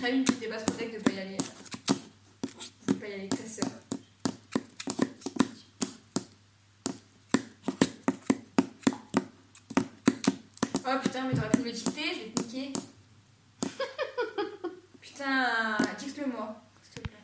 Rémi, tu t'es pas trop de pas y aller. Euh, de pas y aller très ta sœur. Oh putain, mais t'aurais pu me dicter, je vais te